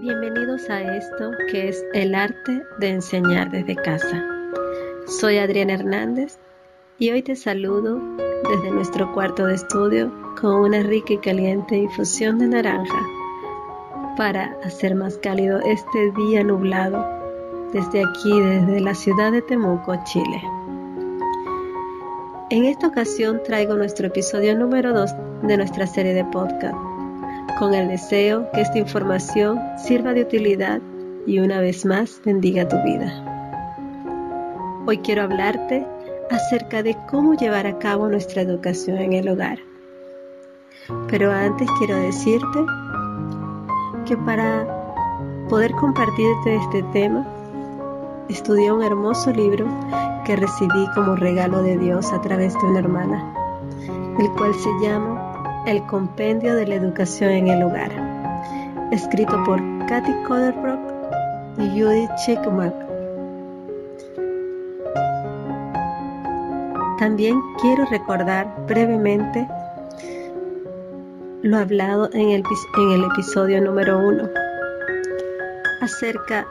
Bienvenidos a esto que es el arte de enseñar desde casa. Soy Adriana Hernández y hoy te saludo desde nuestro cuarto de estudio con una rica y caliente infusión de naranja para hacer más cálido este día nublado desde aquí, desde la ciudad de Temuco, Chile. En esta ocasión traigo nuestro episodio número 2 de nuestra serie de podcast con el deseo que esta información sirva de utilidad y una vez más bendiga tu vida. Hoy quiero hablarte acerca de cómo llevar a cabo nuestra educación en el hogar. Pero antes quiero decirte que para poder compartirte este tema, estudié un hermoso libro que recibí como regalo de Dios a través de una hermana, el cual se llama el Compendio de la Educación en el Hogar, escrito por Kathy Coderbrook y Judith Chickmark. También quiero recordar brevemente lo hablado en el episodio número uno acerca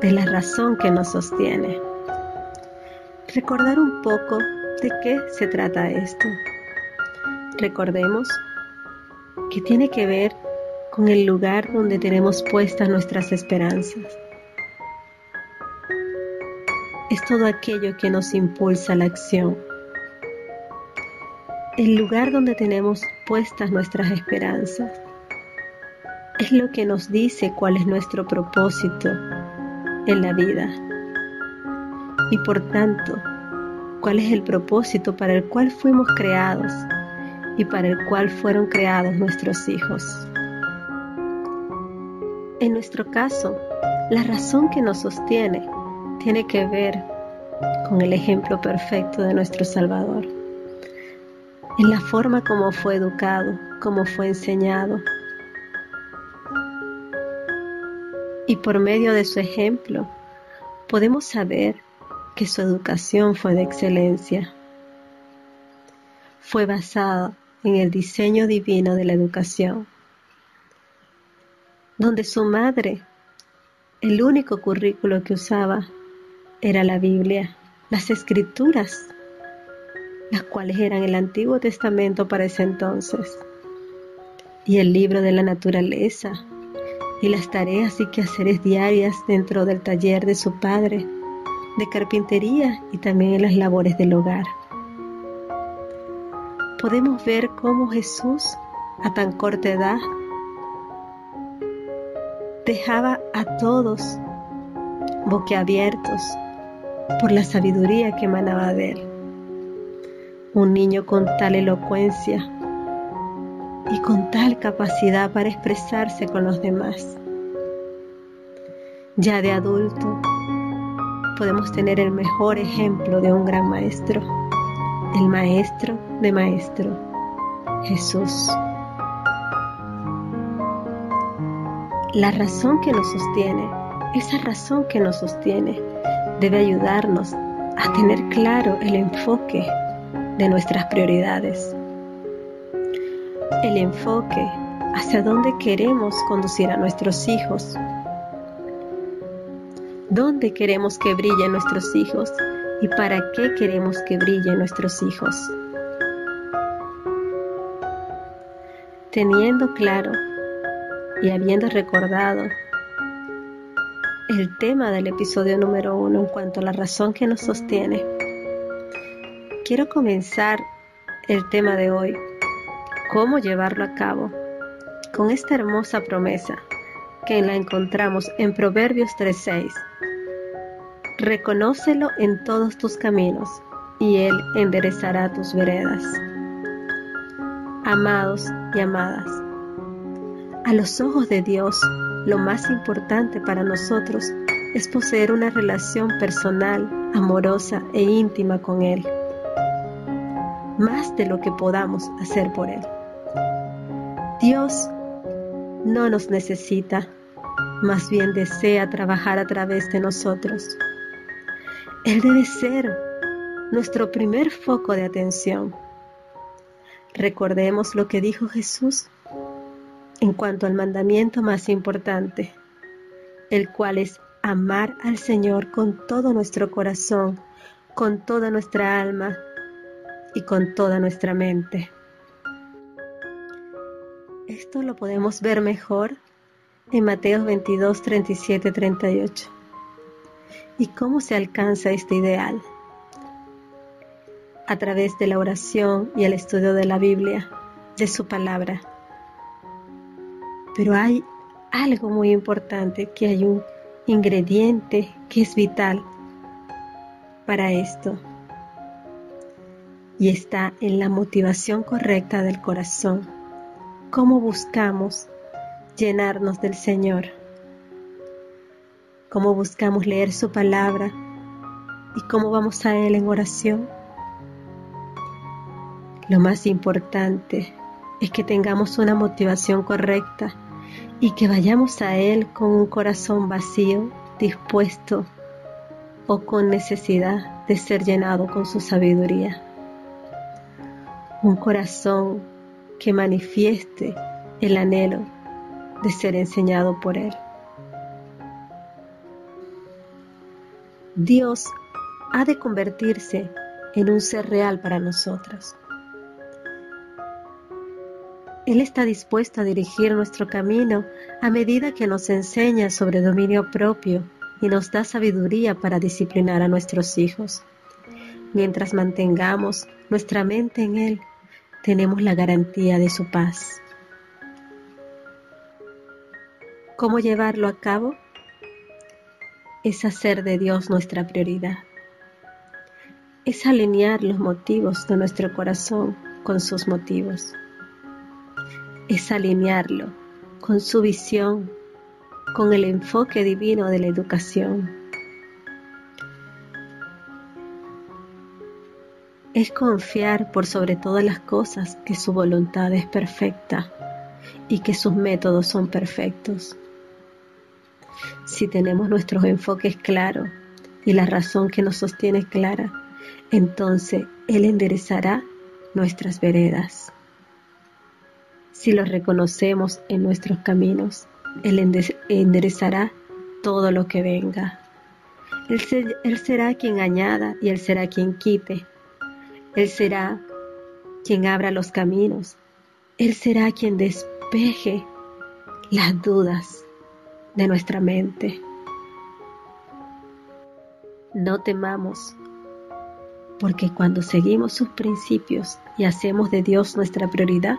de la razón que nos sostiene. Recordar un poco de qué se trata esto. Recordemos que tiene que ver con el lugar donde tenemos puestas nuestras esperanzas. Es todo aquello que nos impulsa la acción. El lugar donde tenemos puestas nuestras esperanzas es lo que nos dice cuál es nuestro propósito en la vida. Y por tanto, cuál es el propósito para el cual fuimos creados y para el cual fueron creados nuestros hijos. En nuestro caso, la razón que nos sostiene tiene que ver con el ejemplo perfecto de nuestro Salvador, en la forma como fue educado, como fue enseñado. Y por medio de su ejemplo podemos saber que su educación fue de excelencia. Fue basada en el diseño divino de la educación, donde su madre, el único currículo que usaba era la Biblia, las escrituras, las cuales eran el Antiguo Testamento para ese entonces, y el libro de la naturaleza, y las tareas y quehaceres diarias dentro del taller de su padre, de carpintería y también en las labores del hogar podemos ver cómo Jesús, a tan corta edad, dejaba a todos boquiabiertos por la sabiduría que emanaba de él. Un niño con tal elocuencia y con tal capacidad para expresarse con los demás. Ya de adulto podemos tener el mejor ejemplo de un gran maestro el Maestro de Maestro, Jesús. La razón que nos sostiene, esa razón que nos sostiene, debe ayudarnos a tener claro el enfoque de nuestras prioridades. El enfoque hacia dónde queremos conducir a nuestros hijos. ¿Dónde queremos que brillen nuestros hijos? Y para qué queremos que brillen nuestros hijos. Teniendo claro y habiendo recordado el tema del episodio número uno en cuanto a la razón que nos sostiene, quiero comenzar el tema de hoy, cómo llevarlo a cabo, con esta hermosa promesa que la encontramos en Proverbios 3.6 Reconócelo en todos tus caminos, y Él enderezará tus veredas. Amados y amadas, a los ojos de Dios, lo más importante para nosotros es poseer una relación personal, amorosa e íntima con Él, más de lo que podamos hacer por Él. Dios no nos necesita, más bien desea trabajar a través de nosotros. Él debe ser nuestro primer foco de atención. Recordemos lo que dijo Jesús en cuanto al mandamiento más importante. el cual es amar al Señor con todo nuestro corazón, con toda nuestra alma y con toda nuestra mente. Esto lo podemos ver mejor en Mateo 22, 37, 38. ¿Y cómo se alcanza este ideal? A través de la oración y el estudio de la Biblia, de su palabra. Pero hay algo muy importante, que hay un ingrediente que es vital para esto. Y está en la motivación correcta del corazón. ¿Cómo buscamos llenarnos del Señor? ¿Cómo buscamos leer su palabra? ¿Y cómo vamos a Él en oración? Lo más importante es que tengamos una motivación correcta y que vayamos a Él con un corazón vacío, dispuesto o con necesidad de ser llenado con su sabiduría. Un corazón que manifieste el anhelo de ser enseñado por Él. Dios ha de convertirse en un ser real para nosotros. Él está dispuesto a dirigir nuestro camino a medida que nos enseña sobre dominio propio y nos da sabiduría para disciplinar a nuestros hijos. Mientras mantengamos nuestra mente en Él, tenemos la garantía de su paz. ¿Cómo llevarlo a cabo? Es hacer de Dios nuestra prioridad. Es alinear los motivos de nuestro corazón con sus motivos es alinearlo con su visión, con el enfoque divino de la educación. Es confiar por sobre todas las cosas que su voluntad es perfecta y que sus métodos son perfectos. Si tenemos nuestros enfoques claros y la razón que nos sostiene clara, entonces Él enderezará nuestras veredas. Si los reconocemos en nuestros caminos, Él enderezará todo lo que venga. Él, será quien añada y Él será quien quite. Él será quien abra los caminos. Él será quien despeje las dudas de nuestra mente. No temamos, porque cuando seguimos sus principios y hacemos de Dios nuestra prioridad,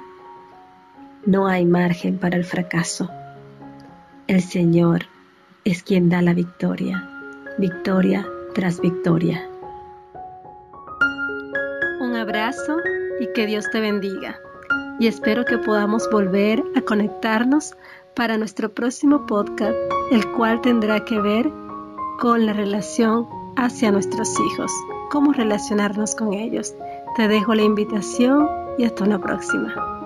no hay margen para el fracaso. El Señor es quien da la victoria, victoria tras victoria. Un abrazo y que Dios te bendiga. Y espero que podamos volver a conectarnos para nuestro próximo podcast, el cual tendrá que ver con la relación hacia nuestros hijos, cómo relacionarnos con ellos. Te dejo la invitación y hasta una próxima.